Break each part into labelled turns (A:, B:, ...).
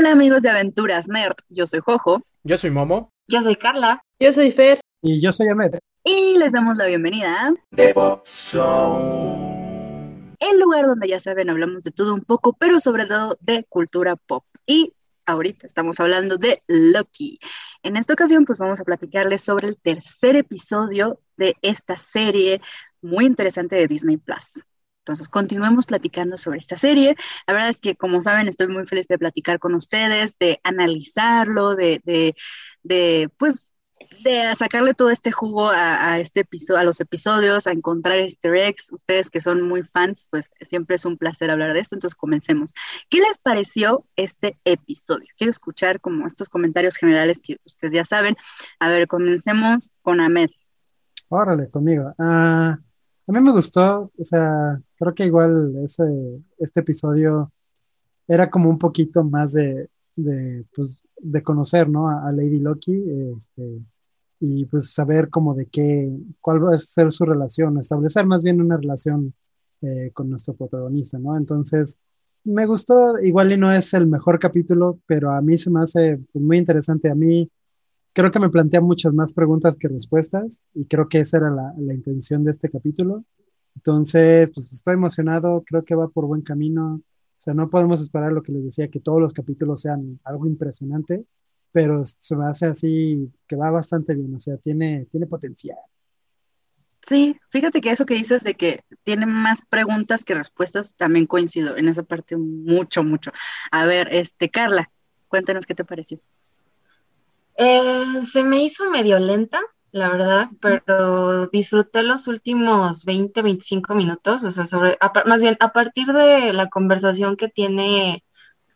A: Hola amigos de Aventuras Nerd, yo soy Jojo.
B: Yo soy Momo.
C: Yo soy Carla.
D: Yo soy Fer.
E: Y yo soy Ahmed.
A: Y les damos la bienvenida a el lugar donde ya saben hablamos de todo un poco, pero sobre todo de cultura pop. Y ahorita estamos hablando de Loki. En esta ocasión pues vamos a platicarles sobre el tercer episodio de esta serie muy interesante de Disney Plus. Entonces, continuemos platicando sobre esta serie. La verdad es que, como saben, estoy muy feliz de platicar con ustedes, de analizarlo, de, de, de pues, de sacarle todo este jugo a, este episodio, a los episodios, a encontrar easter eggs. Ustedes que son muy fans, pues siempre es un placer hablar de esto. Entonces, comencemos. ¿Qué les pareció este episodio? Quiero escuchar como estos comentarios generales que ustedes ya saben. A ver, comencemos con Ahmed.
E: Órale, conmigo. Ah, a mí me gustó, o sea, creo que igual ese, este episodio era como un poquito más de, de, pues, de conocer, ¿no? A, Lady Loki, este, y pues saber como de qué, cuál va a ser su relación, establecer más bien una relación eh, con nuestro protagonista, ¿no? Entonces, me gustó, igual y no es el mejor capítulo, pero a mí se me hace pues, muy interesante. A mí creo que me plantea muchas más preguntas que respuestas y creo que esa era la, la intención de este capítulo. Entonces, pues estoy emocionado, creo que va por buen camino. O sea, no podemos esperar lo que les decía, que todos los capítulos sean algo impresionante, pero se me hace así que va bastante bien, o sea, tiene, tiene potencial.
A: Sí, fíjate que eso que dices de que tiene más preguntas que respuestas, también coincido en esa parte mucho, mucho. A ver, este, Carla, cuéntanos qué te pareció.
C: Eh, se me hizo medio lenta, la verdad, pero disfruté los últimos 20, 25 minutos, o sea, sobre, más bien a partir de la conversación que tiene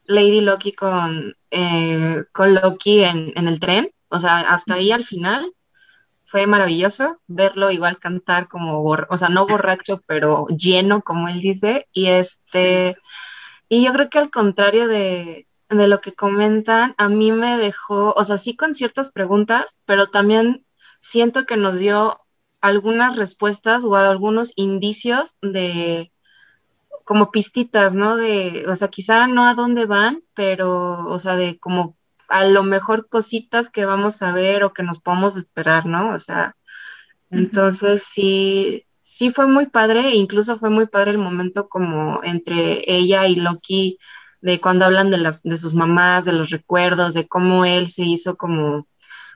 C: Lady Loki con, eh, con Loki en, en, el tren, o sea, hasta ahí al final fue maravilloso verlo igual cantar como, o sea, no borracho, pero lleno, como él dice, y este, y yo creo que al contrario de, de lo que comentan, a mí me dejó, o sea, sí con ciertas preguntas, pero también siento que nos dio algunas respuestas o algunos indicios de como pistitas, ¿no? De, o sea, quizá no a dónde van, pero, o sea, de como a lo mejor cositas que vamos a ver o que nos podemos esperar, ¿no? O sea, entonces sí, sí fue muy padre, incluso fue muy padre el momento como entre ella y Loki, de cuando hablan de las, de sus mamás, de los recuerdos, de cómo él se hizo como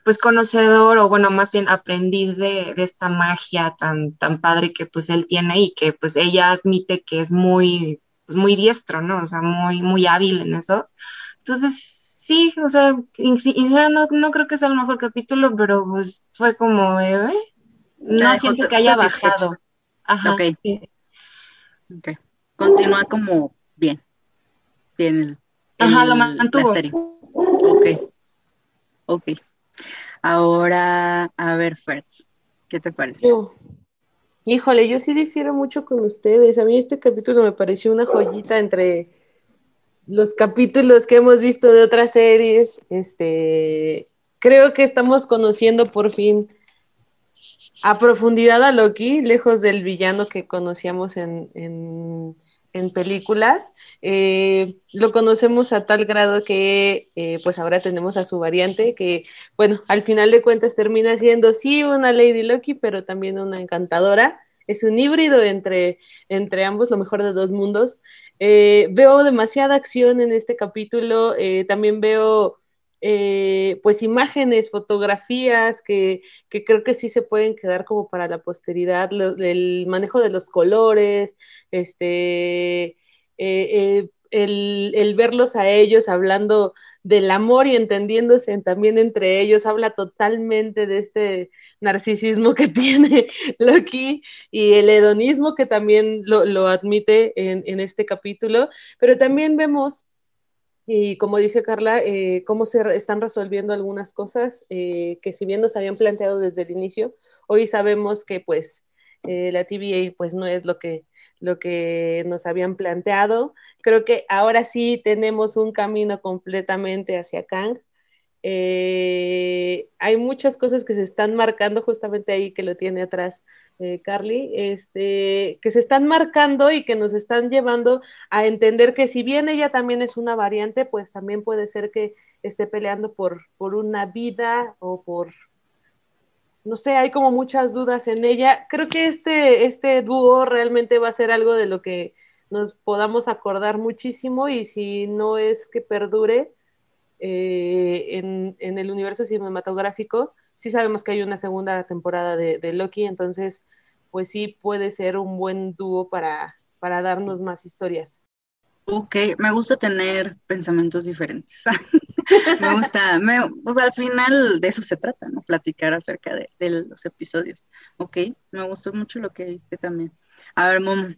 C: pues conocedor o bueno, más bien aprendiz de, esta magia tan, tan padre que pues él tiene y que pues ella admite que es muy, pues muy diestro, ¿no? O sea, muy, muy hábil en eso. Entonces, sí, o sea, no, no creo que sea el mejor capítulo, pero pues fue como, eh, no siento que haya bajado. Ajá.
A: Ok. Ok. Continúa como bien. Bien.
C: Ajá, lo mantuvo.
A: Ok. Ok. Ahora, a ver, Fertz, ¿qué te pareció?
D: Híjole, yo sí difiero mucho con ustedes. A mí este capítulo me pareció una joyita entre los capítulos que hemos visto de otras series. Este, creo que estamos conociendo por fin a profundidad a Loki, lejos del villano que conocíamos en, en en películas. Eh, lo conocemos a tal grado que eh, pues ahora tenemos a su variante que, bueno, al final de cuentas termina siendo sí una Lady Loki, pero también una encantadora. Es un híbrido entre, entre ambos, lo mejor de dos mundos. Eh, veo demasiada acción en este capítulo, también veo eh, pues imágenes, fotografías que, creo que sí se pueden quedar como para la posteridad, el manejo de los colores, este, eh, eh, el, verlos a ellos hablando del amor y entendiéndose también entre ellos, habla totalmente de este narcisismo que tiene Loki y el hedonismo que también lo, admite en, en, este capítulo, pero también vemos y como dice Carla, eh, cómo se están resolviendo algunas cosas eh, que si bien nos habían planteado desde el inicio, hoy sabemos que pues eh, la TVA pues no es lo que, lo que nos habían planteado. Creo que ahora sí tenemos un camino completamente hacia Kang. hay muchas cosas que se están marcando justamente ahí que lo tiene atrás eh, Carly, este, que se están marcando y que nos están llevando a entender que si bien ella también es una variante, pues también puede ser que esté peleando por, por una vida o por, no sé, hay como muchas dudas en ella. Creo que este, este dúo realmente va a ser algo de lo que nos podamos acordar muchísimo y si no es que perdure eh, en, en, el universo cinematográfico, sí sabemos que hay una segunda temporada de, de, Loki, entonces pues sí puede ser un buen dúo para, para darnos más historias.
A: Ok, me gusta tener pensamientos diferentes. me gusta, me, pues al final de eso se trata, ¿no? Platicar acerca de, de, los episodios. Ok, me gustó mucho lo que viste también. A ver, Mom,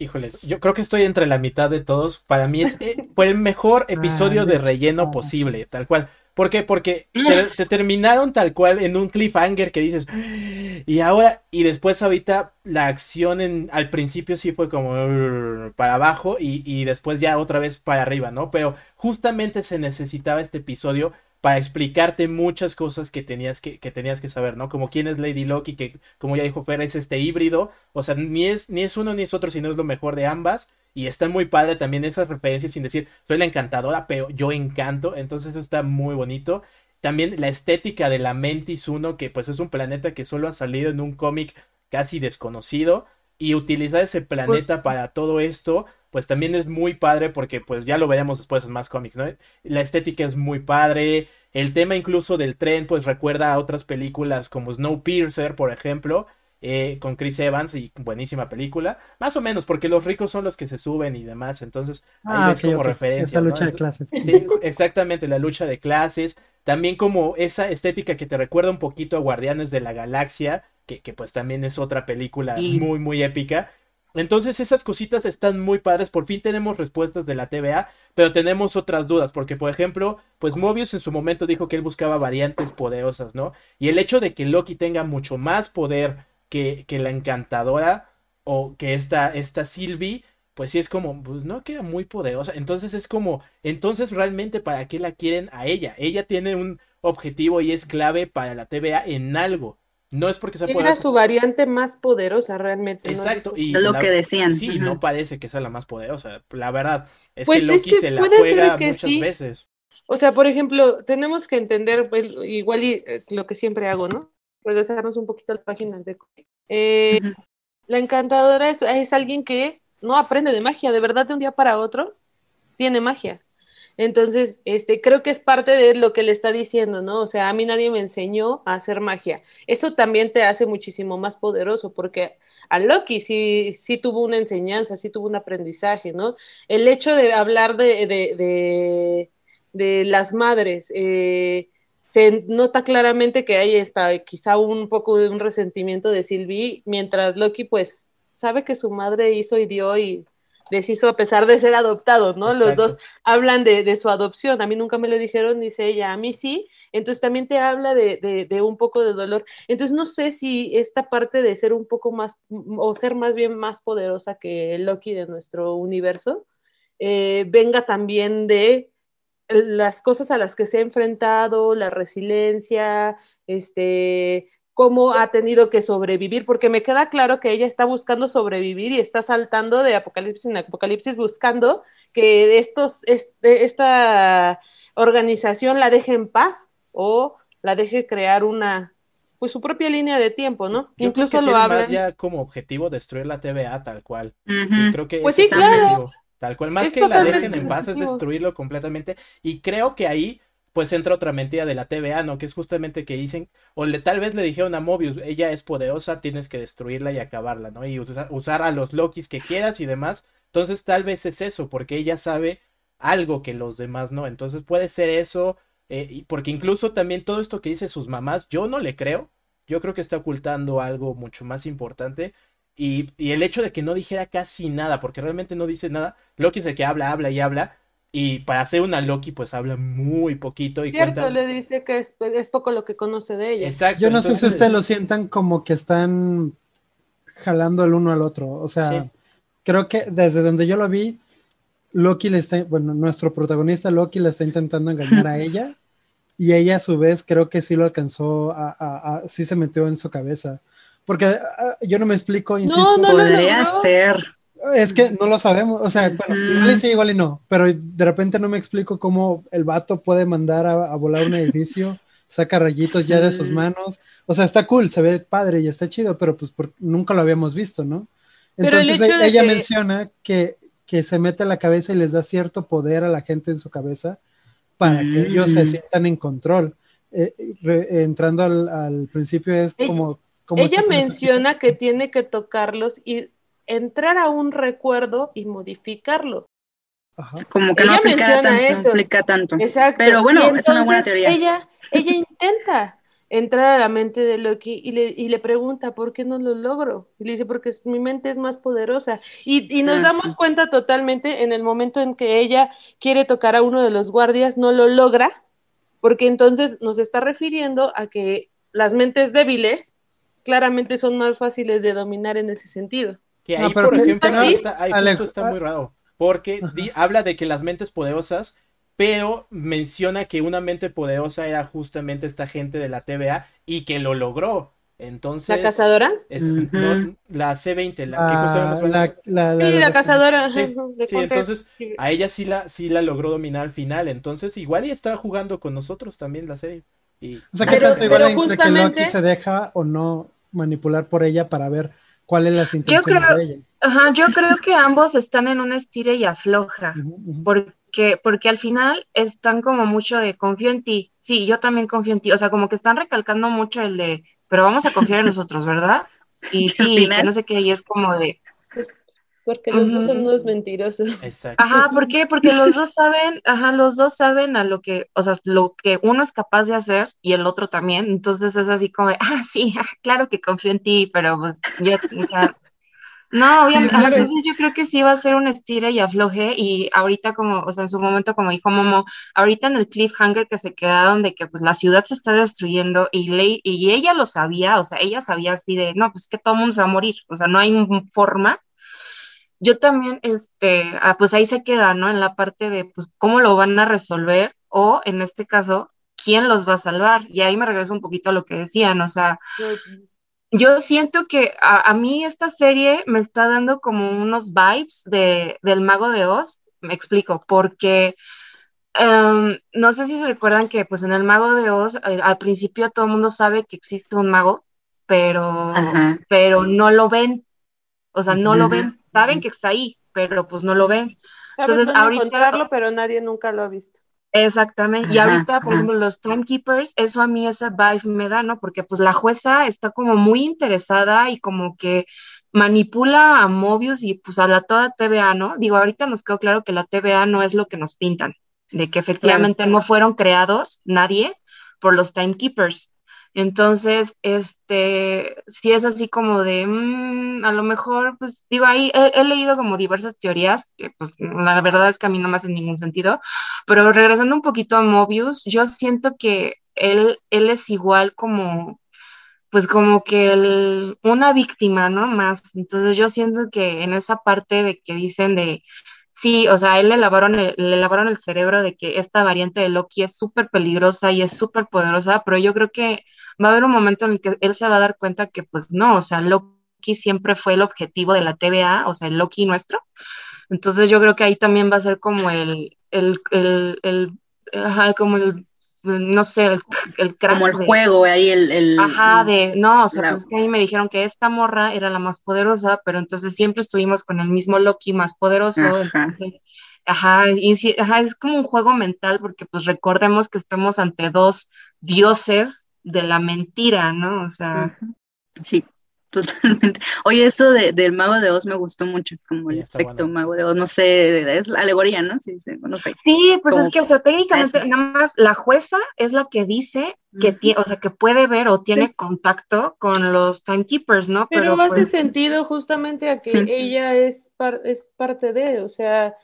B: Híjoles, yo creo que estoy entre la mitad de todos. Para mí es, eh, fue el mejor episodio de relleno posible, tal cual. ¿Por qué? Porque te, te, terminaron tal cual en un cliffhanger que dices, y ahora, y después ahorita la acción en, al principio sí fue como para abajo y, y después ya otra vez para arriba, ¿no? Pero justamente se necesitaba este episodio para explicarte muchas cosas que tenías que, que, tenías que saber, ¿no? Como quién es Lady Loki, que como ya dijo Fer, es este híbrido, o sea, ni es, ni es uno ni es otro, sino es lo mejor de ambas, y está muy padre también esas referencias sin decir, soy la encantadora, pero yo encanto, entonces eso está muy bonito. También la estética de la Mentis 1, que pues es un planeta que solo ha salido en un cómic casi desconocido, y utilizar ese planeta pues, para todo esto, pues también es muy padre porque pues ya lo veremos después en más cómics, ¿no? La estética es muy padre, el tema incluso del tren pues recuerda a otras películas como Snowpiercer, por ejemplo, eh, con Chris Evans y buenísima película, más o menos porque los ricos son los que se suben y demás, entonces ahí ah, ves okay, como okay. referencia.
E: Esa lucha ¿no? de clases.
B: Sí, exactamente, la lucha de clases, también como esa estética que te recuerda un poquito a Guardianes de la Galaxia, que, que pues también es otra película y... muy, muy épica. Entonces esas cositas están muy padres, por fin tenemos respuestas de la TVA, pero tenemos otras dudas, porque por ejemplo, pues Mobius en su momento dijo que él buscaba variantes poderosas, ¿no? Y el hecho de que Loki tenga mucho más poder que, que la encantadora o que esta, esta Sylvie, pues sí es como, pues no queda muy poderosa, entonces es como, entonces realmente para qué la quieren a ella, ella tiene un objetivo y es clave para la TVA en algo. No es porque sea
D: Era poderosa. su variante más poderosa realmente.
B: Exacto.
A: ¿no? Y es lo
B: la,
A: que decían.
B: Sí, no parece que sea la más poderosa. La verdad es pues que Loki es que se la juega muchas sí. veces.
D: O sea, por ejemplo, tenemos que entender, pues, igual y, eh, lo que siempre hago, ¿no? Regresarnos un poquito a las páginas de... Eh, uh -huh. La encantadora es, es alguien que no aprende de magia, de verdad de un día para otro tiene magia. Entonces, este, creo que es parte de lo que le está diciendo, ¿no? O sea, a mí nadie me enseñó a hacer magia. Eso también te hace muchísimo más poderoso, porque a Loki sí, sí tuvo una enseñanza, sí tuvo un aprendizaje, ¿no? El hecho de hablar de, de, de, de las madres, eh, se nota claramente que ahí está quizá un poco de un resentimiento de Sylvie, mientras Loki, pues, sabe que su madre hizo y dio y deshizo a pesar de ser adoptado, ¿no? Exacto. Los dos hablan de, de, su adopción, a mí nunca me lo dijeron, dice ella, a mí sí, entonces también te habla de, de, de, un poco de dolor. Entonces no sé si esta parte de ser un poco más, o ser más bien más poderosa que Loki de nuestro universo, eh, venga también de las cosas a las que se ha enfrentado, la resiliencia, este, cómo ha tenido que sobrevivir, porque me queda claro que ella está buscando sobrevivir y está saltando de apocalipsis en apocalipsis buscando que estos, este, esta organización la deje en paz o la deje crear una pues su propia línea de tiempo, ¿no?
B: Yo Incluso creo que lo habla más ya como objetivo destruir la TVA tal cual. Uh -huh. sí, creo que
D: pues sí, claro.
B: Tal cual, más es que la dejen en paz es destruirlo completamente. Y creo que ahí pues entra otra mentira de la TVA, ¿no? Que es justamente que dicen, o le, tal vez le dijeron a Mobius, ella es poderosa, tienes que destruirla y acabarla, ¿no? Y usar, usar a los Lokis que quieras y demás. Entonces tal vez es eso, porque ella sabe algo que los demás no. Entonces puede ser eso, eh, porque incluso también todo esto que dice sus mamás, yo no le creo. Yo creo que está ocultando algo mucho más importante. Y, y el hecho de que no dijera casi nada, porque realmente no dice nada. Loki es el que habla, habla y habla y para hacer una Loki, pues habla muy poquito. Y
D: Cierto,
B: cuenta...
D: le dice que es, es, poco lo que conoce de ella.
B: Exacto.
E: Yo no entonces... sé si ustedes lo sientan como que están jalando el uno al otro. O sea, sí. creo que desde donde yo lo vi, Loki le está, bueno, nuestro protagonista Loki le está intentando engañar a ella. Y ella a su vez creo que sí lo alcanzó a, a, a, sí se metió en su cabeza. Porque ah, yo no me explico, insisto.
D: No, no
A: Podría
D: logró.
A: ser.
E: Es que no lo sabemos, o sea, bueno,
A: Ujú.
E: igual y sí, igual y no, pero de repente no me explico cómo el vato puede mandar a, a volar un edificio, saca rayitos ya de sus
A: Sí.
E: manos, o sea, está cool, se ve padre y está chido, pero pues por- nunca lo habíamos visto, ¿no?
D: Pero el
E: Entonces
D: de
E: ella
D: que-
E: menciona que, que se mete a la cabeza y les da cierto poder a la gente en su cabeza para que ellos se
A: Mm.
E: sientan en control. Eh, re- entrando al, al principio es
D: Ella-
E: como...
D: Ella menciona que tiene que tocarlos y entrar a un recuerdo y modificarlo.
E: Ajá.
A: Como que no
D: Ella
A: aplica
D: menciona
A: tanto, no
D: eso.
A: aplica tanto.
D: Exacto.
A: Pero bueno, es una buena teoría.
D: Ella, ella intenta entrar a la mente de Loki y le, y le pregunta, ¿por qué no lo logro? Y le dice, porque mi mente es más poderosa. Y, y nos
A: Ah,
D: damos
A: sí.
D: cuenta totalmente en el momento en que ella quiere tocar a uno de los guardias, no lo logra, porque entonces nos está refiriendo a que las mentes débiles claramente son más fáciles de dominar en ese sentido.
B: Que
E: No,
B: ahí,
E: pero
B: por ejemplo,
D: no-
B: ahí está, ahí
E: Ale-
B: justo está muy raro. Porque di- habla de que las mentes poderosas, pero menciona que una mente poderosa era justamente esta gente de la TVA y que lo logró. Entonces.
D: ¿La cazadora?
B: es-
A: Ujú.
B: no, la C20, la que
E: Ah, la, la-
D: Sí,
E: la-
D: la cazadora.
B: Sí, entonces
D: Sí.
B: a ella sí la, sí la logró dominar al final. Entonces, igual y estaba jugando con nosotros también la serie. Y
E: O sea, ¿qué
D: Pero-
E: tanto igual que Loki se deja o no manipular por ella para ver cuáles las intenciones
C: creo-
E: de ella?
C: Ajá, yo creo que ambos están en un estire y afloja. Porque, porque al final están como mucho de confío en ti. Sí, yo también confío en ti. O sea, como que están recalcando mucho el de, pero vamos a confiar en nosotros, ¿verdad? Y sí, que no sé qué, y es como de,
D: Porque los dos son unos mentirosos.
B: exacto.
C: ajá, ¿por qué? Porque los dos saben, ajá, los dos saben a lo que, o sea, lo que uno es capaz de hacer y el otro también. Entonces es así como de, ah, sí, ah, claro que confío en ti, pero pues yo, o sea, No, obviamente,
A: sí,
C: yo creo que sí va a ser un estire y afloje y ahorita como, o sea, en su momento como dijo Momo, ahorita en el cliffhanger que se quedaron de que pues la ciudad se está destruyendo y, Ley, y ella lo sabía, o sea, ella sabía así de, no, pues que todo el mundo se va a morir, o sea, no hay forma. Yo también, este, ah, pues ahí se queda, ¿no? En la parte de, pues, cómo lo van a resolver o, en este caso, quién los va a salvar. Y ahí me regreso un poquito a lo que decían, o sea, yo siento que a, a mí esta serie me está dando como unos vibes de, del Mago de Oz, me explico, porque em, no sé si se recuerdan que pues en el Mago de Oz al, al principio todo el mundo sabe que existe un mago, pero,
A: Ajá.
C: pero no lo ven, o sea, no lo ven, saben que está ahí, pero pues no lo ven. Entonces, ahorita-
D: encontrarlo, pero nadie nunca lo ha visto.
C: Exactamente. Y ahorita, por
A: ajá.
C: ejemplo, los timekeepers, eso a mí esa vibe me da, ¿no? Porque pues la jueza está como muy interesada y como que manipula a Mobius y pues a la toda TVA, ¿no? Digo, ahorita nos quedó claro que la TVA no es lo que nos pintan, de que efectivamente no fueron creados nadie por los timekeepers. Entonces, este, sí es así como de, mm, a lo mejor, pues, digo, ahí he, leído como diversas teorías, que pues la verdad es que a mí no me hacen ningún sentido, pero regresando un poquito a Mobius, yo siento que él, él es igual como, pues como que una víctima, ¿no? Más. Entonces yo siento que en esa parte de que dicen de, sí, o sea, él le lavaron el, le lavaron el cerebro de que esta variante de Loki es súper peligrosa y es súper poderosa, pero yo creo que va a haber un momento en el que él se va a dar cuenta que pues no, o sea, Loki siempre fue el objetivo de la TVA, o sea, el Loki nuestro. Entonces yo creo que ahí también va a ser como el, el, el, el, ajá, como el, no sé, el, el crack
A: Como el
C: de-
A: juego, ahí el, el-
C: Ajá, de, no, o sea,
A: la-
C: pues es que a mí me dijeron que esta morra era la más poderosa, pero entonces siempre estuvimos con el mismo Loki más poderoso,
A: Ajá.
C: entonces, ajá, y sí, ajá, es como un juego mental, porque pues recordemos que estamos ante dos dioses de la mentira, ¿no? O sea.
A: Sí, totalmente. Oye, eso de, del mago de Oz me gustó mucho, es como el
B: Sí,
A: efecto
B: bueno.
A: mago de Oz, no sé, es la alegoría, ¿no? Sí, sí, no sé.
C: sí, pues
A: Como
C: es que, o sea, técnicamente nada más la jueza es la que dice que tiene, o sea, que puede ver o tiene contacto con los timekeepers, ¿no?
D: Pero,
C: Pero
D: hace
C: pues,
D: sentido justamente a que
A: Sí.
D: ella es, par- es parte de, o sea,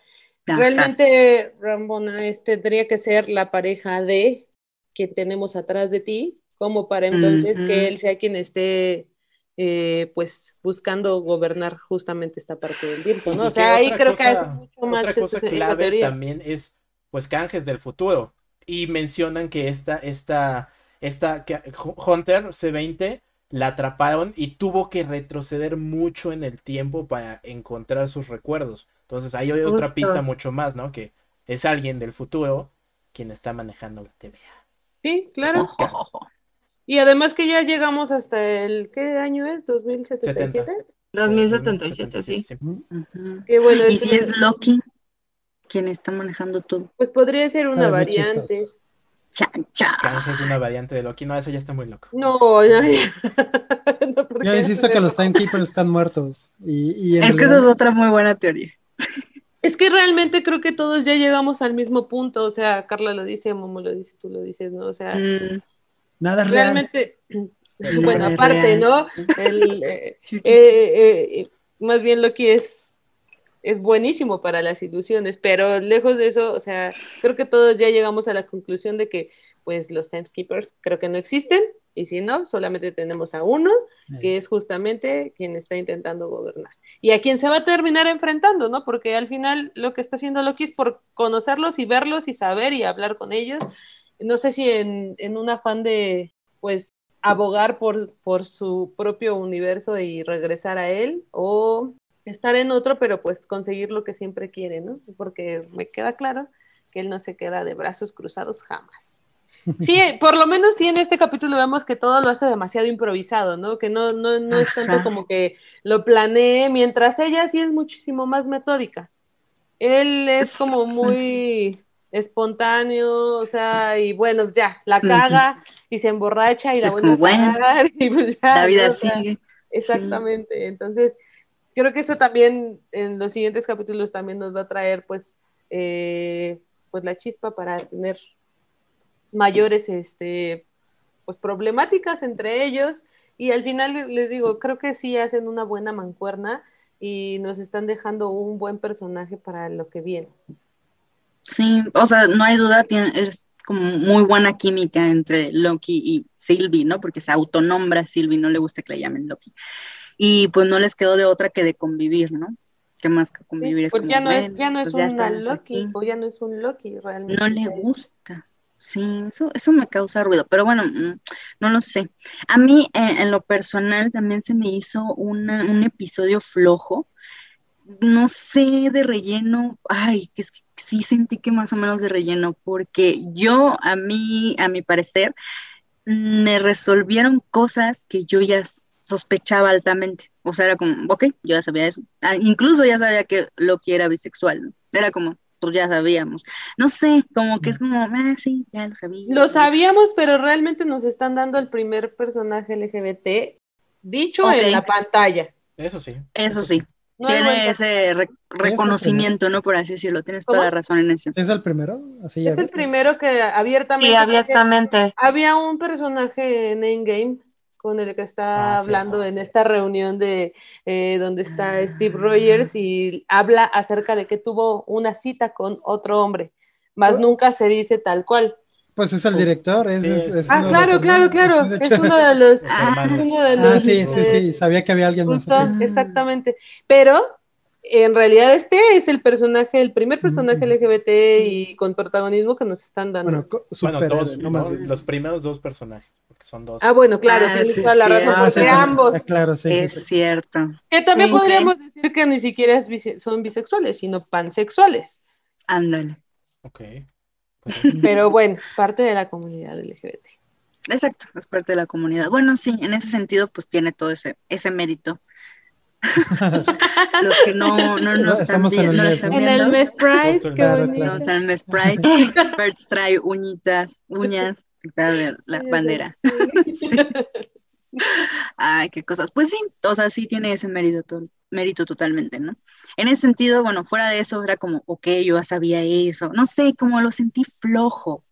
A: Ajá.
D: realmente Rambona es- tendría que ser la pareja de quien tenemos atrás de ti, como para entonces que él sea quien esté, eh, pues, buscando gobernar justamente esta parte del tiempo, ¿no?
B: Y
D: O sea, ahí creo que hace mucho más
B: Otra cosa
D: esa
B: clave también es, pues, canjes del futuro. Y mencionan que esta, esta, esta, que Hunter C20 la atraparon y tuvo que retroceder mucho en el tiempo para encontrar sus recuerdos. Entonces ahí hay otra
C: Justo.
B: pista mucho más, ¿no? Que es alguien del futuro quien está manejando la TVA.
D: Sí, claro. Y además que ya llegamos hasta el, ¿qué año es? ¿2077?
C: 2077, sí.
A: Ujú.
D: Que bueno,
A: Y
D: ese-
A: si es Loki quien está manejando todo.
D: pues podría ser una
E: Ah,
D: variante.
A: Chan, chan.
B: Es una variante de Loki. No, eso ya está muy loco.
D: No, no, no, porque
E: Yo insisto que los timekeepers están muertos. Y, y en
A: Es que esa es otra muy buena teoría.
D: Es que realmente creo que todos ya llegamos al mismo punto, o sea, Carla lo dice, Momo lo dice, tú lo dices, ¿no? O sea,
A: Mm,
E: nada es
D: realmente,
A: No
D: bueno, aparte,
A: real.
D: ¿no? El, eh, eh, eh, más bien Loki es, es buenísimo para las ilusiones, pero lejos de eso, o sea, creo que todos ya llegamos a la conclusión de que, pues, los timekeepers creo que no existen, y si no, solamente tenemos a uno, que es justamente quien está intentando gobernar. Y a quien se va a terminar enfrentando, ¿no? Porque al final lo que está haciendo Loki es por conocerlos y verlos y saber y hablar con ellos. No sé si en, en un afán de, pues, abogar por, por su propio universo y regresar a él, o estar en otro, pero pues conseguir lo que siempre quiere, ¿no? Porque me queda claro que él no se queda de brazos cruzados jamás. Sí, por lo menos sí en este capítulo vemos que todo lo hace demasiado improvisado, ¿no? Que no, no, no es tanto
A: Ajá.
D: como que lo planee, mientras ella sí es muchísimo más metódica. Él es como muy espontáneo, o sea, y bueno, ya, la caga y se emborracha y la vuelve a
A: bueno,
D: cagar y pues ya,
A: La vida
D: ¿no? O sea,
A: sigue.
D: Exactamente. Entonces, creo que eso también en los siguientes capítulos también nos va a traer, pues, eh, pues la chispa para tener mayores, este, pues problemáticas entre ellos. Y al final les digo, creo que sí hacen una buena mancuerna y nos están dejando un buen personaje para lo que viene.
A: Sí, o sea, no hay duda, tiene, es como muy buena química entre Loki y Sylvie, ¿no? Porque se autonombra a Sylvie, no le gusta que le llamen Loki. Y pues no les quedó de otra que de convivir, ¿no? ¿Qué más que convivir? es
D: Pues
A: como,
D: ya no es, ya no es
A: pues
D: una
A: estamos
D: Loki,
A: aquí.
D: o ya no es un Loki realmente.
A: No le gusta. Sí, eso, eso me causa ruido, pero bueno, mm, no lo sé. A mí, eh, en lo personal, también se me hizo una, un episodio flojo. No sé, de relleno. Ay, que es que sí sentí que más o menos de relleno, porque yo, a mí, a mi parecer, me resolvieron cosas que yo ya sospechaba altamente. O sea, era como, ok, yo ya sabía eso. Ah, incluso ya sabía que Loki era bisexual. ¿no? Era como, pues ya sabíamos. No sé, como que es como, ah, sí, ya lo sabía.
D: Lo sabíamos, pero realmente nos están dando el primer personaje LGBT dicho en la pantalla.
B: Eso sí.
A: Eso sí,
D: No
A: tiene ese re- reconocimiento, ¿no? Por así decirlo, tienes toda la razón en eso.
E: ¿Es el primero? Así
D: Es el primero que abiertamente.
C: Sí, abiertamente.
D: Había un personaje en Endgame con el que está
B: Ah,
D: hablando
B: cierto.
D: en esta reunión de eh, donde está Steve Rogers y habla acerca de que tuvo una cita con otro hombre, más nunca se dice tal cual.
E: Pues es el director. Es,
B: Sí,
E: es-
B: es-
E: es
D: Ah, claro,
E: los
D: claro, claro. Es uno de los.
B: Los
A: Ah,
B: hermanos.
D: uno de
E: Ah,
D: los,
E: sí, sí,
D: eh,
E: sí. Sabía que había alguien más.
D: Justo, exactamente. Pero en realidad este es el personaje, el primer personaje. LGBT y con protagonismo que nos están dando.
E: Bueno,
B: Bueno, dos,
E: más.
B: Los primeros dos personajes, porque son dos.
D: ah, bueno, claro,
A: Ah, sí,
D: la razón,
A: Ah,
D: porque
E: sí,
D: ambos,
E: Ah, claro, sí.
A: Es
E: sí.
A: cierto.
D: que también podríamos decir que ni siquiera es bise- son bisexuales, sino pansexuales.
A: Ándale.
B: Ok.
D: Pero bueno, parte de la comunidad LGBT.
A: Exacto, es parte de la comunidad. Bueno, sí, en ese sentido, pues tiene todo ese, ese mérito. Los que no, no, no están,
E: Estamos en
A: vi-
E: el
A: no lo
E: mes,
A: están
E: ¿no?
D: En
A: viendo,
D: el mes Pride,
B: el
D: qué
E: mes,
D: bonito.
E: claro.
A: vamos al mes Pride. Birds trae uñitas, uñas, la
D: Sí,
A: bandera. Sí. Ay, qué cosas. Pues sí, o sea, sí tiene ese mérito, to- mérito totalmente, ¿no? En ese sentido, bueno, fuera de eso, era como, ok, yo ya sabía eso. No sé, como lo sentí flojo.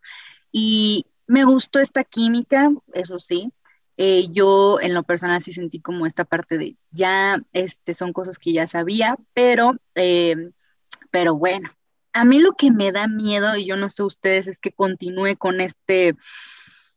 A: Y me gustó esta química, eso sí. Eh, yo en lo personal sí sentí como esta parte de ya, este, son cosas que ya sabía, pero, eh, pero bueno, a mí lo que me da miedo, y yo no sé ustedes, es que continúe con este,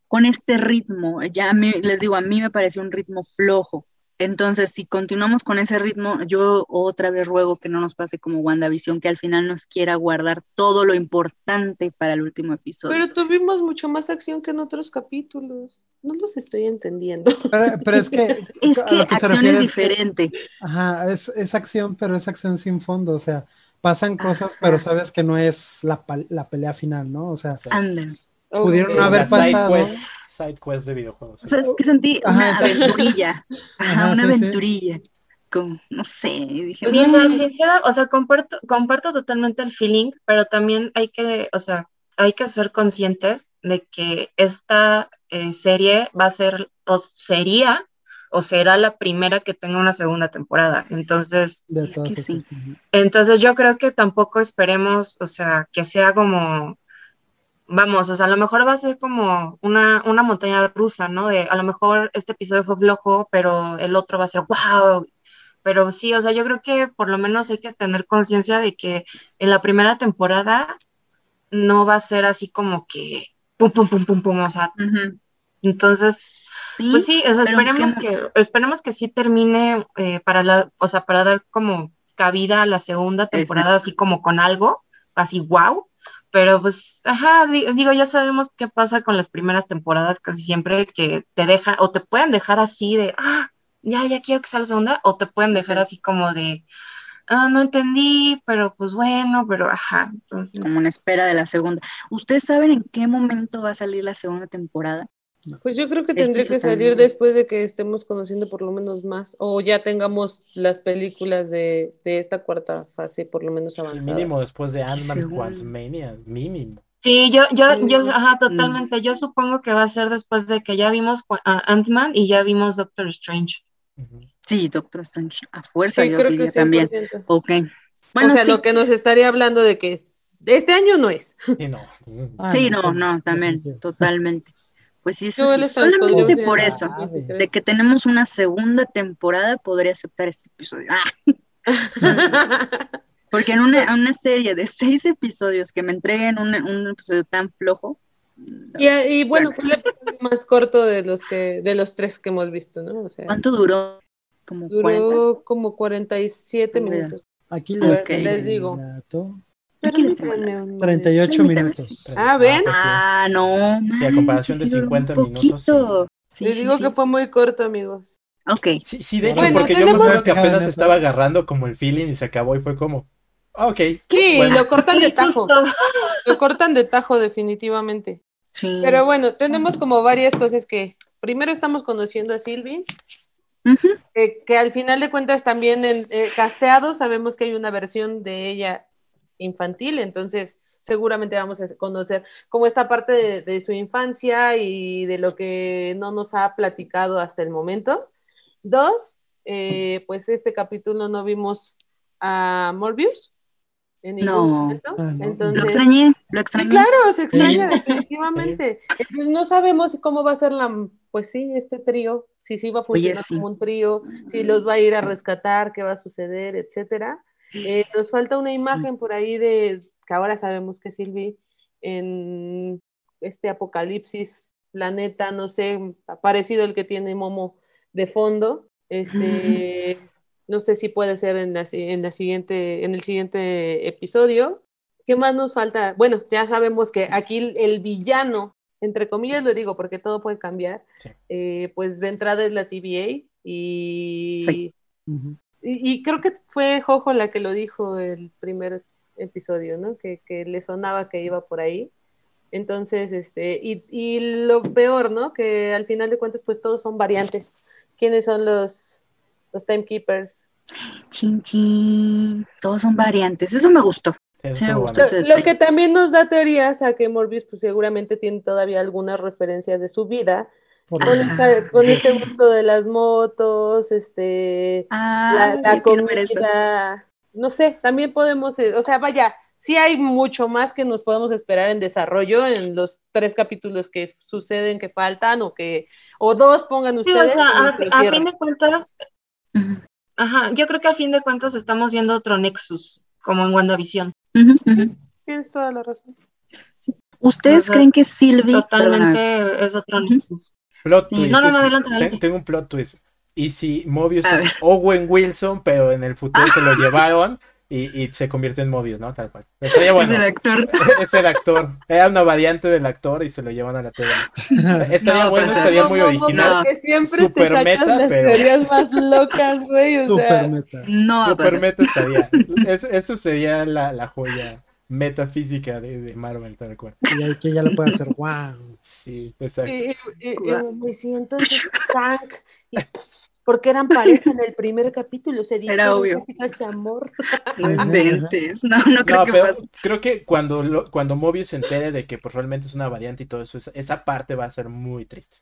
A: con este ritmo. Ya a mí, les digo, a mí me pareció un ritmo flojo. Entonces, si continuamos con ese ritmo, yo otra vez ruego que no nos pase como WandaVision, que al final nos quiera guardar todo lo importante para el último episodio.
D: Pero tuvimos mucho más acción que en otros capítulos. no los estoy entendiendo.
E: Pero, pero es que.
A: Es que acción es
E: es que-
A: diferente.
E: Ajá, es, es acción, pero es acción sin fondo. O sea, pasan cosas,
A: Ajá.
E: pero sabes que no es la, la pelea final, ¿no? O sea, Pudieron
D: Ok.
E: haber
B: La side
E: pasado.
B: quest, side quest de videojuegos.
A: O sea, es que sentí
E: Ajá,
A: una
E: exacto.
A: aventurilla. Ajá,
E: Ajá,
A: una
E: sí, sí.
A: aventurilla. Como, no sé, dije.
C: Oye, o sea,
A: "Mm".
C: sincera, o sea, comparto, comparto totalmente el feeling, pero también hay que, o sea, hay que ser conscientes de que esta eh, serie va a ser, o sería, o será la primera que tenga una segunda temporada. Entonces,
E: de
A: Es
E: todas
A: que
E: esas.
A: sí.
E: Ujú.
C: entonces yo creo que tampoco esperemos, o sea, que sea como, vamos, o sea, a lo mejor va a ser como una, una montaña rusa, ¿no? De a lo mejor este episodio fue flojo, pero el otro va a ser wow. Pero sí, o sea, yo creo que por lo menos hay que tener conciencia de que en la primera temporada no va a ser así como que pum, pum, pum, pum, pum, o sea, entonces
A: Sí,
C: pues sí, o sea, esperemos
A: que
C: que, esperemos que sí termine eh, para la, o sea, para dar como cabida a la segunda temporada, así como con algo, así wow. Pero pues, ajá, di- digo, ya sabemos qué pasa con las primeras temporadas casi siempre, que te dejan, o te pueden dejar así de, ah, ya, ya quiero que salga la segunda, o te pueden dejar así como de, ah, no entendí, pero pues bueno, pero ajá, entonces.
A: como una espera de la segunda. ¿Ustedes saben en qué momento va a salir la segunda temporada?
D: Pues yo creo que
A: Este
D: tendría que salir
A: también.
D: después de que estemos conociendo por lo menos más, o ya tengamos las películas de, de esta cuarta fase por lo menos avanzada.
B: mínimo después de Ant-Man
A: Según-
B: Quantumania, mínimo.
C: Sí, yo, yo, yo,
D: Mm.
C: ajá, totalmente. Yo supongo que va a ser después de que ya vimos Ant-Man y ya vimos Doctor Strange.
A: Sí, Doctor Strange, a fuerza
D: Sí,
A: yo
D: creo
A: diría
D: que
A: también.
D: 100%.
A: Ok. Bueno,
D: o sea,
A: sí,
D: lo que nos estaría hablando de que este año no es.
B: Sí, no.
E: Ah,
A: sí, no, no, también, totalmente. Pues sí, eso sí, solamente por eso,
D: a 23.
A: de que tenemos una segunda temporada, podría aceptar este episodio. Ah, porque en una, una serie de seis episodios que me entreguen un, un episodio tan flojo,
D: Y, y bueno, fue el episodio más corto de los que de los tres que hemos visto, ¿no? O sea,
A: ¿cuánto duró? Como 40.
D: duró como 47
A: Mira.
D: minutos.
E: Aquí les,
D: digo.
A: Aquí les
D: Permítanme
A: tengo
D: un
E: 38
A: Permítame.
E: minutos.
D: Ah, ¿ven?
B: sí.
A: Ah, no.
B: Sí, a comparación de
A: sí duró un
B: 50 minutos.
A: Sí,
D: Les
A: sí,
D: digo
A: sí.
D: que fue muy corto, amigos.
A: Ok.
B: Sí, sí, de hecho,
D: Bueno,
B: porque yo me acuerdo que apenas estaba agarrando como el feeling y se acabó y fue como, ok.
D: Sí,
B: Bueno.
D: lo cortan de tajo. Lo cortan de tajo definitivamente.
A: Sí.
D: Pero bueno, tenemos como varias cosas que primero estamos conociendo a
A: Ujú.
D: eh, que al final de cuentas también en eh, casteado sabemos que hay una versión de ella infantil, entonces seguramente vamos a conocer como esta parte de, de su infancia y de lo que no nos ha platicado hasta el momento. Dos, eh, pues este capítulo no vimos a Morbius en ningún
A: No.
D: momento.
E: Ah, no.
D: Entonces,
A: Lo extrañé, lo
D: Sí,
A: extrañé.
D: claro, se extraña definitivamente. Entonces no sabemos cómo va a ser la, pues sí, este trío, si sí va a
A: Oye,
D: funcionar
A: sí.
D: como un trío, si los va a ir a rescatar, qué va a suceder, etcétera. Eh, nos falta una imagen por ahí de que ahora sabemos que Silvi en este apocalipsis planeta, no sé, parecido el que tiene Momo de fondo. Este, no sé si puede ser en la, en la siguiente, en el siguiente episodio. ¿Qué más nos falta? Bueno, ya sabemos que aquí el, villano, entre comillas lo digo porque todo puede cambiar,
B: Sí.
D: eh, pues de entrada es la TVA y,
A: Sí.
D: Y, y creo que fue Jojo la que lo dijo el primer episodio, ¿no? Que, que le sonaba que iba por ahí. Entonces, este, y, y lo peor, ¿no? Que al final de cuentas, pues todos son variantes. ¿Quiénes son los, los timekeepers?
A: Chin, chin. Todos son variantes. Eso me gustó.
B: Eso
A: me gustó
D: Lo, lo que también nos da teorías a que Morbius pues seguramente tiene todavía algunas referencias de su vida,
E: Por
D: con, esta- este gusto de las motos, este,
A: Ah,
D: la, comida, no sé, también podemos, eh, o sea, vaya, sí hay mucho más que nos podemos esperar en desarrollo en los tres capítulos que suceden, que faltan, o que, o dos pongan
C: Sí, o
D: ustedes.
C: sea, a, fin de cuentas, ajá, yo creo que a fin de cuentas estamos viendo otro Nexus, como en WandaVision.
D: Tienes toda la razón.
A: ¿Ustedes
C: O sea,
A: creen que Sylvie,
C: Totalmente es otro. Nexus.
B: Plot
A: Sí.
B: twist.
C: No, no, no, adelante, adelante.
B: Tengo un plot twist. Y si Mobius
A: A
B: es
A: ver.
B: Owen Wilson, pero en el futuro se lo llevaron, y, y se convierte en Mobius, ¿no? Tal cual. Estaría bueno.
A: Es el actor.
B: es el actor. Era una variante del actor y se lo llevan a la tele. Estaría
A: No,
B: bueno,
A: pues,
B: estaría
D: No,
B: muy
D: no,
B: original.
D: siempre
B: Super
D: te
B: meta,
D: las
B: pero-
D: teorías más locas, güey. O
E: Super
D: sea,
E: meta.
A: No a
B: Super meta estaría. Es- eso sería la, la joya metafísica de, de Marvel, tal cual.
E: Y ahí que ya lo puede hacer. ¡Wow!
B: Sí, exacto.
D: y, y- y-
A: Guau.
D: y sí, entonces Hank, y- porque eran pareja en el primer capítulo, se
A: Era obvio.
D: casi amor.
A: No inventes. No, no creo
B: No,
A: que
B: pero
A: pase.
B: creo que cuando, lo- cuando Mobius se entere de que pues, realmente es una variante y todo eso, esa, esa parte va a ser muy triste.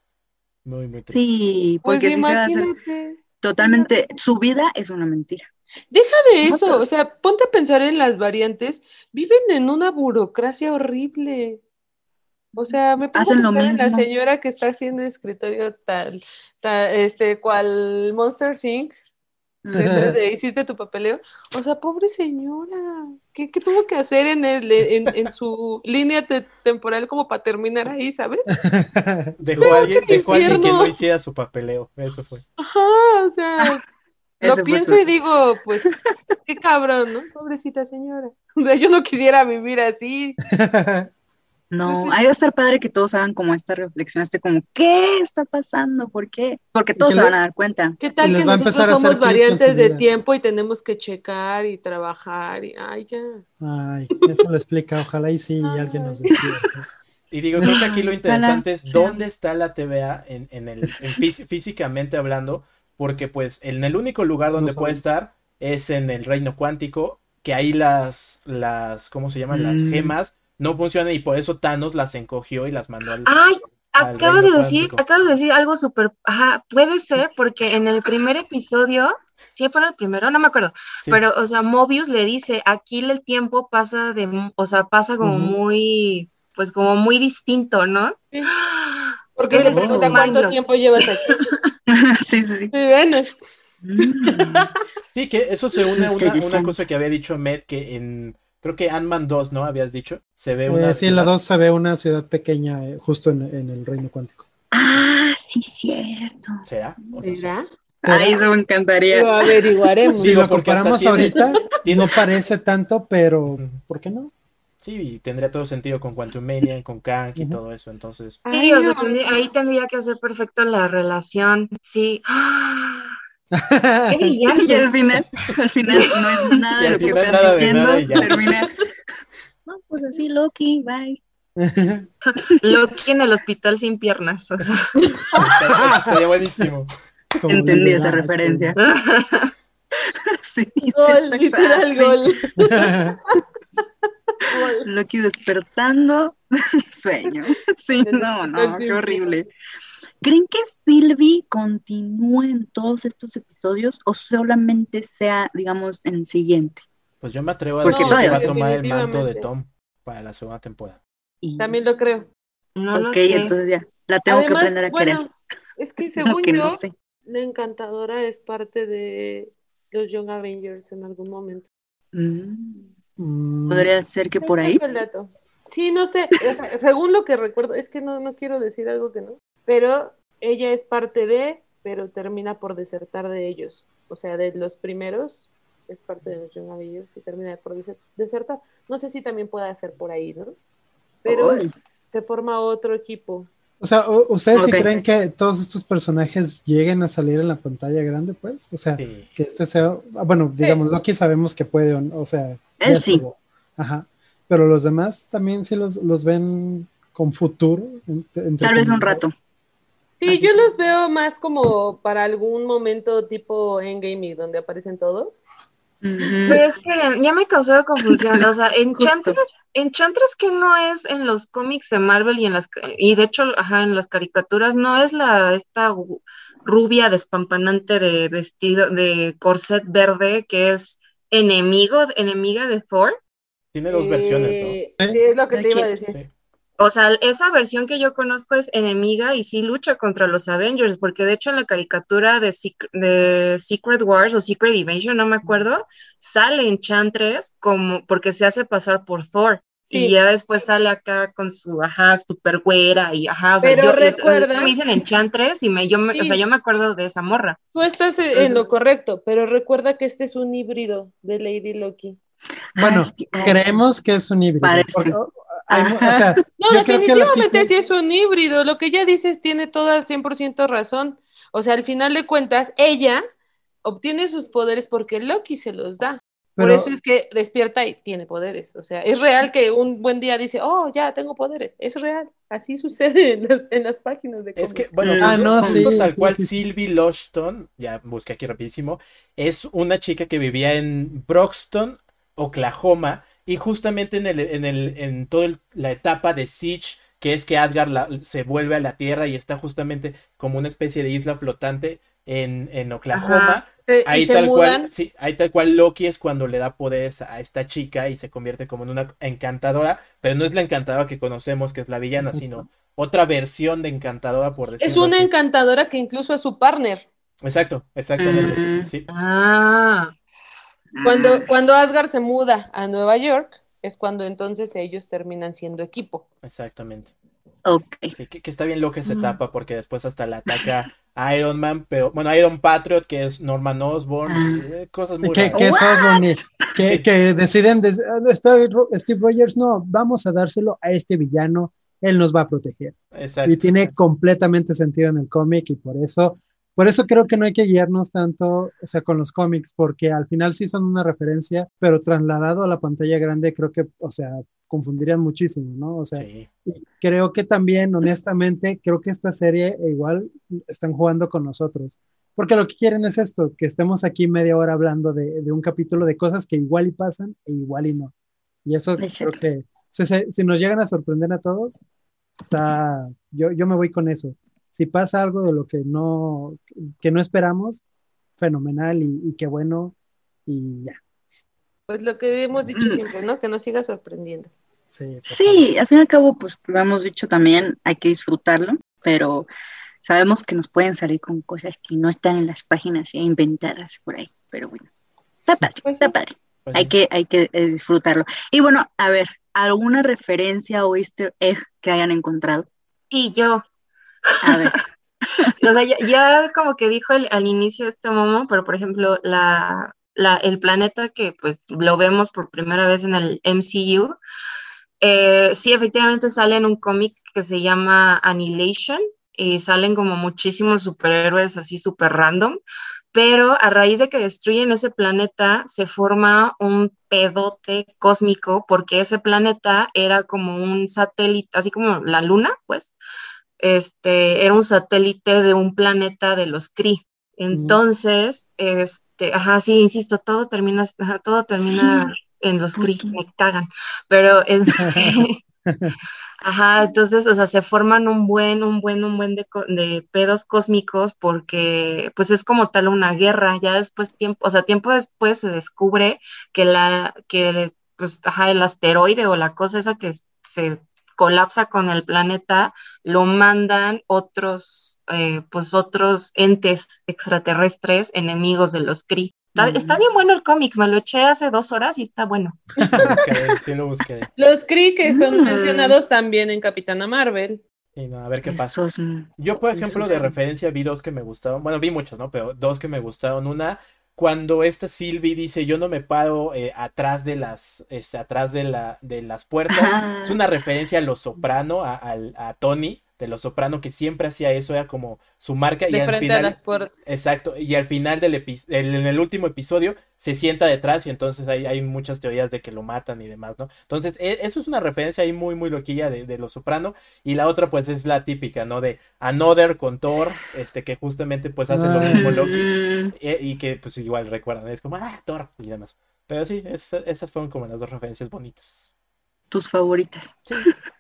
B: Muy, muy triste.
A: Sí,
D: Pues
A: porque sí se va a hacer
D: imagínate.
A: totalmente. Su vida es una mentira.
D: Deja de eso,
A: Notas.
D: o sea, ponte a pensar en las variantes, viven en una burocracia horrible. O sea, me pongo
A: Hacen
D: a
A: lo
D: en la
A: mismo.
D: señora que está haciendo escritorio tal, tal, este, cual Monster Inc. de- de- hiciste tu papeleo. O sea, pobre señora, ¿qué, qué tuvo que hacer en, el, en, en su línea te- temporal como para terminar ahí, ¿sabes?
B: Dejó a alguien, dejó a alguien que no hiciera su papeleo. Eso fue.
D: Ajá, o sea, lo pienso y digo, pues, qué cabrón, ¿no? Pobrecita señora. O sea, yo no quisiera vivir así.
A: No,
D: Ujú.
A: ahí va a estar padre que todos hagan como esta reflexión, este como, ¿qué está pasando? ¿Por qué? Porque todos
E: que
A: se van a dar cuenta.
D: ¿Qué tal que
E: va a
D: nosotros
E: empezar a hacer
D: somos variantes de tiempo y tenemos que checar y trabajar y, ay, ya.
E: Ay, eso lo explica. Ojalá y sí alguien nos despierte.
B: Y digo, creo que aquí lo interesante es dónde está la TVA en, en el, en fí- físicamente hablando, porque pues en el único lugar donde
E: No
B: puede estar es en el reino cuántico, que ahí las, las, ¿cómo se llaman? Las
A: Mm.
B: gemas no funcionan y por eso Thanos las encogió y las mandó al...
C: Ay,
B: Al
C: acabas de decir,
B: cuántico.
C: acabas de decir algo súper, ajá, puede ser porque en el primer episodio, si fue en el primero, no me acuerdo,
B: Sí.
C: pero, o sea, Mobius le dice, aquí el tiempo pasa de, o sea, pasa como muy, pues como muy distinto, ¿no?
D: Sí. Porque se
C: es
D: pregunta
C: un
D: cuánto tiempo llevas aquí.
A: sí, sí, sí.
D: Bueno,
A: Mm.
B: Sí, que eso se une a una, cosa que había dicho Matt, que en, creo que Ant-Man 2, ¿no? Habías dicho, se ve
E: Eh,
B: una...
E: sí, en la
B: ciudad-
E: 2 se ve una ciudad pequeña eh, justo en, en el reino cuántico.
A: Ah, sí, cierto.
B: ¿Será? ¿O no?
D: ¿verdad?
A: Ay, eso me encantaría.
D: Lo averiguaremos.
E: Si lo comparamos
B: tiene-
E: ahorita,
B: tiene-
E: no parece tanto, pero. ¿por qué no?
B: Sí, y tendría todo sentido con Quantum Mania, con Kang y todo eso, entonces...
C: Sí,
D: Ay,
C: o sea,
D: no.
C: tendría- ahí tendría que hacer perfecto la relación, sí. ¡Ah! ¡Qué
A: Y al final, al final no es nada de lo que están
B: nada de
A: diciendo. Termina. No, pues así, Loki, bye.
C: Loki en el hospital sin piernas. o sea.
B: Está- Estaría buenísimo.
E: Como
A: Entendí esa referencia. Sí,
D: Gol, literal, gol.
A: Loki despertando del sueño. Sí, no, no, qué horrible. ¿Creen que Sylvie continúe en todos estos episodios o solamente sea, digamos, en el siguiente?
B: Pues yo me atrevo a
A: Porque
B: decir que va a tomar el manto de. Tom para la segunda temporada.
A: Y-
D: También lo creo.
C: No
A: ok, entonces ya, la tengo que aprender a querer.
D: bueno, es que según
A: que
D: yo,
A: no sé.
D: la encantadora es parte de los Young Avengers en algún momento.
A: Mm, Podría ser que por
D: Ahí. Sí, no sé, o sea, según lo que recuerdo, es que no, no quiero decir algo que no, pero ella es parte de, pero termina por desertar de ellos. O sea, de los primeros es parte de los Young Avengers y termina por deser- desertar. No sé si también pueda ser por ahí, ¿no? Pero
A: Ay,
D: se forma otro equipo.
E: O sea, ¿u- ¿ustedes sí
A: Ok.
E: creen que todos estos personajes lleguen a salir en la pantalla grande, pues? O sea,
B: Sí.
E: que este sea, ah, bueno, digamos, Loki sabemos que puede, o sea,
A: Él sí.
E: estuvo. Ajá. Pero los demás también sí los, los ven con futuro. entre
A: Tal vez un rato.
D: Sí,
A: Así
D: yo los veo más como para algún momento tipo Endgame donde aparecen todos.
C: Pero esperen, ya me causó confusión. O sea. Enchantress, Enchantress que no es en los cómics de Marvel y en las y de hecho, ajá, en las caricaturas, no es la esta rubia despampanante de vestido de corset verde que es enemigo, enemiga de Thor.
B: Tiene dos versiones,
D: Eh, Sí, es lo que te iba a decir.
B: ¿no? Sí.
C: O sea, esa versión que yo conozco es enemiga y sí lucha contra los Avengers, porque de hecho en la caricatura de, Sec- de Secret Wars o Secret Invasion, no me acuerdo, sale Enchantress como porque se hace pasar por Thor. Y ya después sale acá con su, ajá, super güera y ajá, o sea,
D: Pero
C: yo,
D: recuerda-
C: me dicen Enchantress y me, yo me, o sea, yo me acuerdo de esa morra.
D: Tú estás en- en lo correcto, pero recuerda que este es un híbrido de Lady Loki.
E: Bueno,
A: Ah, es que-
E: creemos que es un híbrido.
A: Parece.
E: porque, oh, hay mu- o
A: Ajá.
E: sea,
D: No, definitivamente sí es un híbrido. Lo que ella dices tiene todo al 100% razón. O sea, al final de cuentas, ella obtiene sus poderes porque Loki se los da. Por eso es que despierta y tiene poderes. O sea, es real que un buen día dice, oh, ya tengo poderes. Es real. Así sucede en las, en las páginas de
B: Es que,
D: cómics.
B: bueno,
A: Ah,
E: no, sí,
B: tal
E: sí,
B: cual,
E: sí.
B: Sylvie Loshton, ya busqué aquí rapidísimo, es una chica que vivía en Broxton, Oklahoma, y justamente en el, en el, en toda el- la etapa de Siege, que es que Asgard la- se vuelve a la Tierra y está justamente como una especie de isla flotante en, en Oklahoma. Ahí tal
D: mudan.
B: cual, sí, ahí tal cual Loki es cuando le da poderes a esta chica y se convierte como en una encantadora, pero no es la encantadora que conocemos, que es la villana,
E: Exacto.
B: sino otra versión de encantadora, por decirlo
D: Es una
B: así.
D: encantadora que incluso es su partner.
B: Exacto, exactamente.
A: Mm.
B: Sí,
C: Ah,
D: Cuando, cuando Asgard se muda a Nueva York, es cuando entonces ellos terminan siendo equipo.
B: exactamente.
A: Ok.
B: Sí, que, que está bien loca esa
C: Mm.
B: etapa porque después hasta la ataca Iron Man, pero bueno, Iron Patriot, que es Norman Osborn,
A: Ah.
B: eh, cosas muy
E: que,
B: raras.
E: que es Osborn, que,
B: Sí.
E: que deciden, ah, Steve Rogers, no, vamos a dárselo a este villano, él nos va a proteger.
B: Exacto.
E: Y tiene completamente sentido en el cómic y por eso, por eso creo que no hay que guiarnos tanto, o sea, con los cómics, porque al final sí son una referencia, pero trasladado a la pantalla grande creo que, o sea, confundirían muchísimo, ¿no? O sea,
B: Sí.
E: creo que también, honestamente, creo que esta serie igual están jugando con nosotros. Porque lo que quieren es esto, que estemos aquí media hora hablando de, de un capítulo de cosas que igual y pasan e igual y no. Y eso
A: Es
E: creo
A: cierto.
E: que, si, si nos llegan a sorprender a todos, está, yo, yo me voy con eso. Si pasa algo de lo que no, que no esperamos, fenomenal y, y qué bueno y ya.
D: Pues lo que hemos dicho
A: Mm.
D: siempre, ¿no? Que nos siga sorprendiendo.
E: Sí,
A: Sí, al fin y al cabo, pues lo hemos dicho también, hay que disfrutarlo, pero sabemos que nos pueden salir con cosas que no están en las páginas e inventadas por ahí, pero bueno, está padre,
D: Pues
A: está
D: sí.
A: padre,
B: Pues
A: hay
B: sí.
A: que, hay que eh, disfrutarlo. Y bueno, a ver, ¿alguna referencia o easter egg que hayan encontrado?
C: sí, yo.
A: A ver,
C: O sea, ya, ya como que dijo el- al inicio este Momo, pero por ejemplo, la, la, el planeta que pues lo vemos por primera vez en el MCU, eh, sí, efectivamente sale en un cómic que se llama Annihilation y salen como muchísimos superhéroes así súper random, pero a raíz de que destruyen ese planeta se forma un pedote cósmico porque ese planeta era como un satélite, así como la luna, pues, este, era un satélite de un planeta de los Kree. Entonces, este, ajá, sí, insisto, todo termina, ajá, todo termina en los
A: ¿por
C: Kree, me cagan, pero este, ajá, entonces, o sea, se forman un buen, un buen, un buen de, de pedos cósmicos porque, pues, es como tal una guerra, ya después, tiempo, o sea, tiempo después se descubre que la, que, pues, ajá, el asteroide o la cosa esa que se colapsa con el planeta, lo mandan otros, eh, pues otros entes extraterrestres enemigos de los Kree. Está,
E: Mm.
C: está bien bueno el cómic, me lo eché hace dos horas y está bueno.
B: Buscaré, sí lo buscaré.
D: Los Kree que son
A: Mm.
D: mencionados también en Capitana Marvel.
B: Y no, a ver qué pasa.
A: mm,
B: Yo, por ejemplo, de
A: sí.
B: referencia vi dos que me gustaron. Bueno, vi muchos, ¿no? Pero dos que me gustaron. Una, cuando esta Sylvie dice, yo no me paro eh, atrás de las, este, atrás de la, de las puertas.
A: Ajá.
B: Es una referencia a Los Soprano, a, a Tony de Los Soprano, que siempre hacía eso, era como su marca. Y al final,
D: a las puertas.
B: Exacto, y al final del epi- el- en el último episodio se sienta detrás y entonces hay, hay muchas teorías de que lo matan y demás, ¿no? Entonces, e- eso es una referencia ahí muy, muy loquilla de, de Los Soprano y la otra pues es la típica, ¿no? De Another con Thor, este que justamente pues hace lo mismo Loki y, y que pues igual recuerdan, es como, ah, Thor y demás. Pero sí, es- esas fueron como las dos referencias bonitas.
A: tus favoritas.
B: Sí.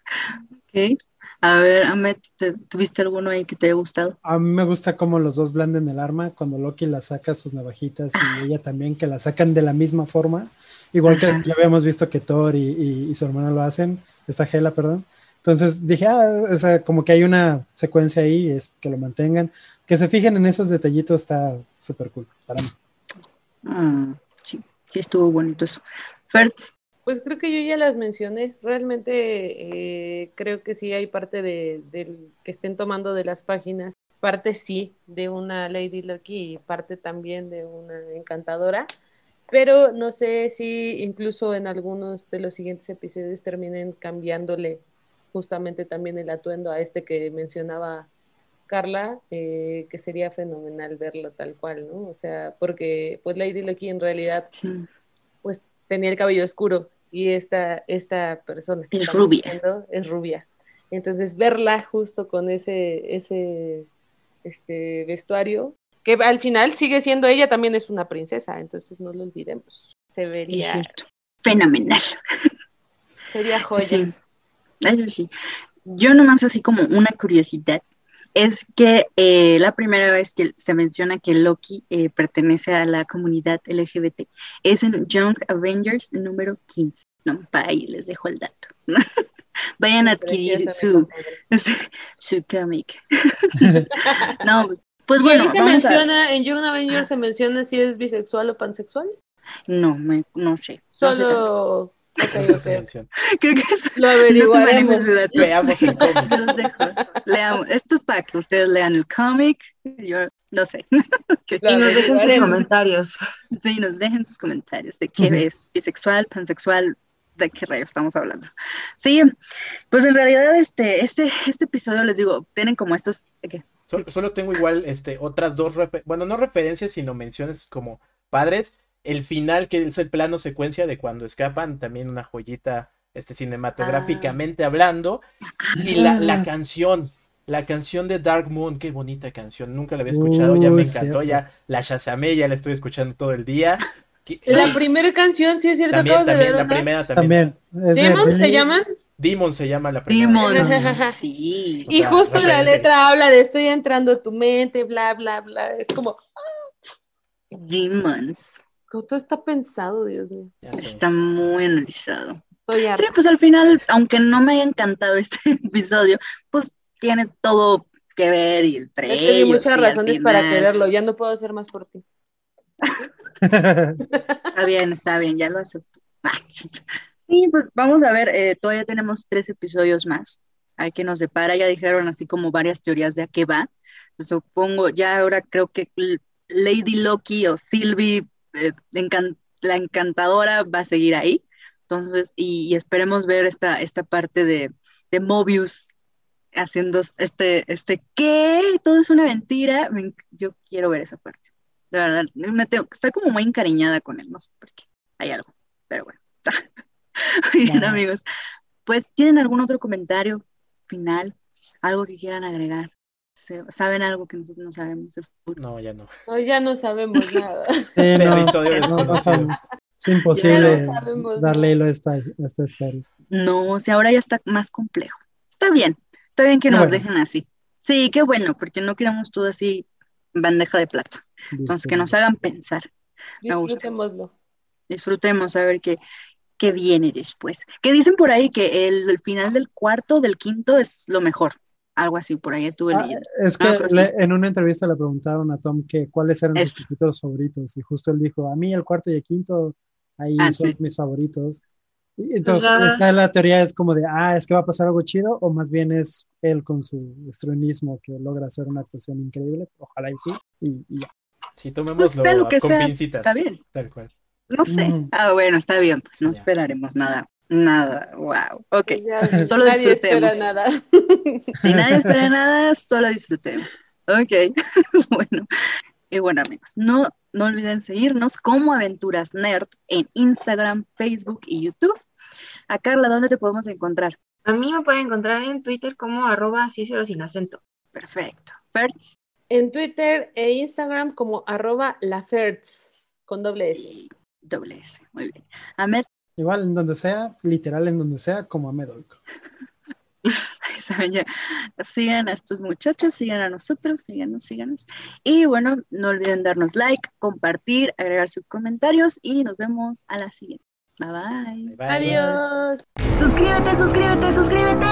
A: Ok. A ver, Ahmed, ¿te- ¿tuviste alguno ahí que te haya gustado?
E: A mí me gusta cómo los dos blanden el arma, cuando Loki la saca sus navajitas y ella también, que la sacan de la misma forma, igual que
A: Ajá.
E: ya habíamos visto que Thor y, y- y su hermana lo hacen, esta Hela, perdón. Entonces dije, ah, o sea, como que hay una secuencia ahí, es que lo mantengan, que se fijen en esos detallitos está súper cool para mí.
A: Mm, sí, sí estuvo bonito eso. Fertz,
D: Pues creo que yo ya las mencioné. Realmente eh, creo que sí hay parte de, que estén tomando de las páginas. Parte sí de una Lady Lucky y parte también de una encantadora. Pero no sé si incluso en algunos de los siguientes episodios terminen cambiándole justamente también el atuendo a este que mencionaba Carla, eh, que sería fenomenal verlo tal cual, ¿no? O sea, porque pues Lady Lucky en realidad pues tenía el cabello oscuro y esta, esta persona
A: es rubia.
D: es rubia. Entonces verla justo con ese, ese este vestuario, que al final sigue siendo ella, también es una princesa, entonces no lo olvidemos. Se vería
A: fenomenal.
D: Sería joya.
A: Sí. Yo nomás así como una curiosidad es que eh, la primera vez que se menciona que Loki eh, pertenece a la comunidad LGBT es en Young Avengers número 15. No, para ahí les dejo el dato. Vayan a adquirir su, su cómic. no, pues bueno.
D: se menciona, en Young Avengers se menciona si es bisexual o pansexual?
A: No, me, no sé.
D: Solo Okay, okay.
A: Creo que
D: lo averiguaremos.
B: No Leamos el cómic.
A: Los dejo. Leamos. Esto es para que ustedes lean el cómic. Yo no sé.
C: y nos dejen sus comentarios.
A: Sí, nos dejen sus comentarios de qué es bisexual, pansexual, de qué rayos estamos hablando. Sí, pues en realidad este, este, este episodio les digo, tienen como estos. ¿qué?
B: Solo, tengo igual este, otras dos, bueno, no referencias, sino menciones como padres el final, que es el plano secuencia de cuando escapan, también una joyita este, cinematográficamente
A: Ah.
B: hablando. Y la, la canción, la canción de Dark Moon, qué bonita canción, nunca la había escuchado, ya me encantó,
E: cierto.
B: ya la chasamé, ya la estoy escuchando todo el día.
D: La primera canción, sí es cierto,
B: también,
D: de
B: también,
D: dar
B: la primera también.
E: También. Es de
D: ¿Demon se llaman?
B: Demon se llama la primera.
A: Demons. Sí.
D: Y
B: Otra
D: justo la letra habla de estoy entrando a tu mente, bla, bla, bla. Es como,
A: Demons.
D: todo está pensado, Dios mío.
A: Está muy analizado.
D: Estoy.
A: Sí, pues al final, aunque no me haya encantado este episodio, pues tiene todo que ver y entre
D: Es que hay
A: ellos,
D: muchas
A: y al
D: razones para quererlo. Ya no puedo hacer más por ti.
A: Está bien, está bien, ya lo acepto. Sí, pues vamos a ver, eh, todavía tenemos tres episodios más. Hay que nos depara, ya dijeron así como varias teorías de a qué va. Supongo, ya ahora creo que Lady Loki o Sylvie, eh, encan- la encantadora, va a seguir ahí. Entonces, y, y esperemos ver esta, esta parte de, de Mobius haciendo este, este, ¿qué? Todo es una mentira. Yo quiero ver esa parte. De verdad, me tengo, estoy como muy encariñada con él, no sé por qué. Hay algo, pero bueno. Muy bien, amigos. Pues, ¿tienen algún otro comentario final? ¿Algo que quieran agregar? Se- ¿Saben algo que nosotros no sabemos?
B: No, ya no.
D: No, ya no sabemos nada.
E: Sí, no,
B: Territorio
E: no, no
B: desconocido.
E: sabemos. Es imposible
D: Ya no sabemos
E: darle hilo a esta, a esta historia.
A: No, o sea, ahora ya está más complejo. Está bien, está bien que nos
E: bueno.
A: dejen así. Sí, qué bueno, porque no queremos todo así bandeja de plata. Entonces, que nos hagan pensar.
D: Disfrutémoslo.
A: disfrutemos a ver qué, qué viene después. Que dicen por ahí que el, el final del cuarto, del quinto es lo mejor. Algo así, por ahí estuve
E: Ah,
A: leyendo.
E: es que le- en una entrevista le preguntaron a Tom que cuáles eran sus
A: Eso.
E: capítulos favoritos y justo él dijo, a mí el cuarto y el quinto, ahí
A: Ah,
E: son
A: sí.
E: mis favoritos. Entonces, esta la teoría es como de, ah, es que va a pasar algo chido, o más bien es él con su estrenismo que logra hacer una actuación increíble, ojalá y sí, y, y ya.
B: Sí, tomémoslo
A: sea lo que
B: con
A: sea,
B: pincitas.
A: está bien.
B: Tal cual.
A: No sé.
E: Ujú.
A: Ah, bueno, está bien, pues no
B: Ya.
A: esperaremos nada. Nada, wow. Ok.
D: Ya,
A: Solo
D: nadie espera
A: disfrutemos.
D: nada.
A: Si nadie espera nada, solo disfrutemos. Ok. bueno. Y bueno, amigos, no, no olviden seguirnos como Aventuras Nerd en Instagram, Facebook y YouTube. A Carla, ¿dónde te podemos encontrar?
C: A mí me pueden encontrar en Twitter como arroba Cícero sin acento.
A: Perfecto. Fertz.
D: En Twitter e Instagram como arroba lafertz con doble S.
A: y doble S. Muy bien. Ahmed,
E: Igual en donde sea, literal en donde sea, como a Medolco.
A: ahí saben ya. sigan a estos muchachos, sigan a nosotros, síganos, síganos. Y bueno, no olviden darnos like, compartir, agregar sus comentarios y nos vemos a la siguiente. Bye bye.
B: Bye, bye.
D: Adiós.
A: Suscríbete, suscríbete, suscríbete.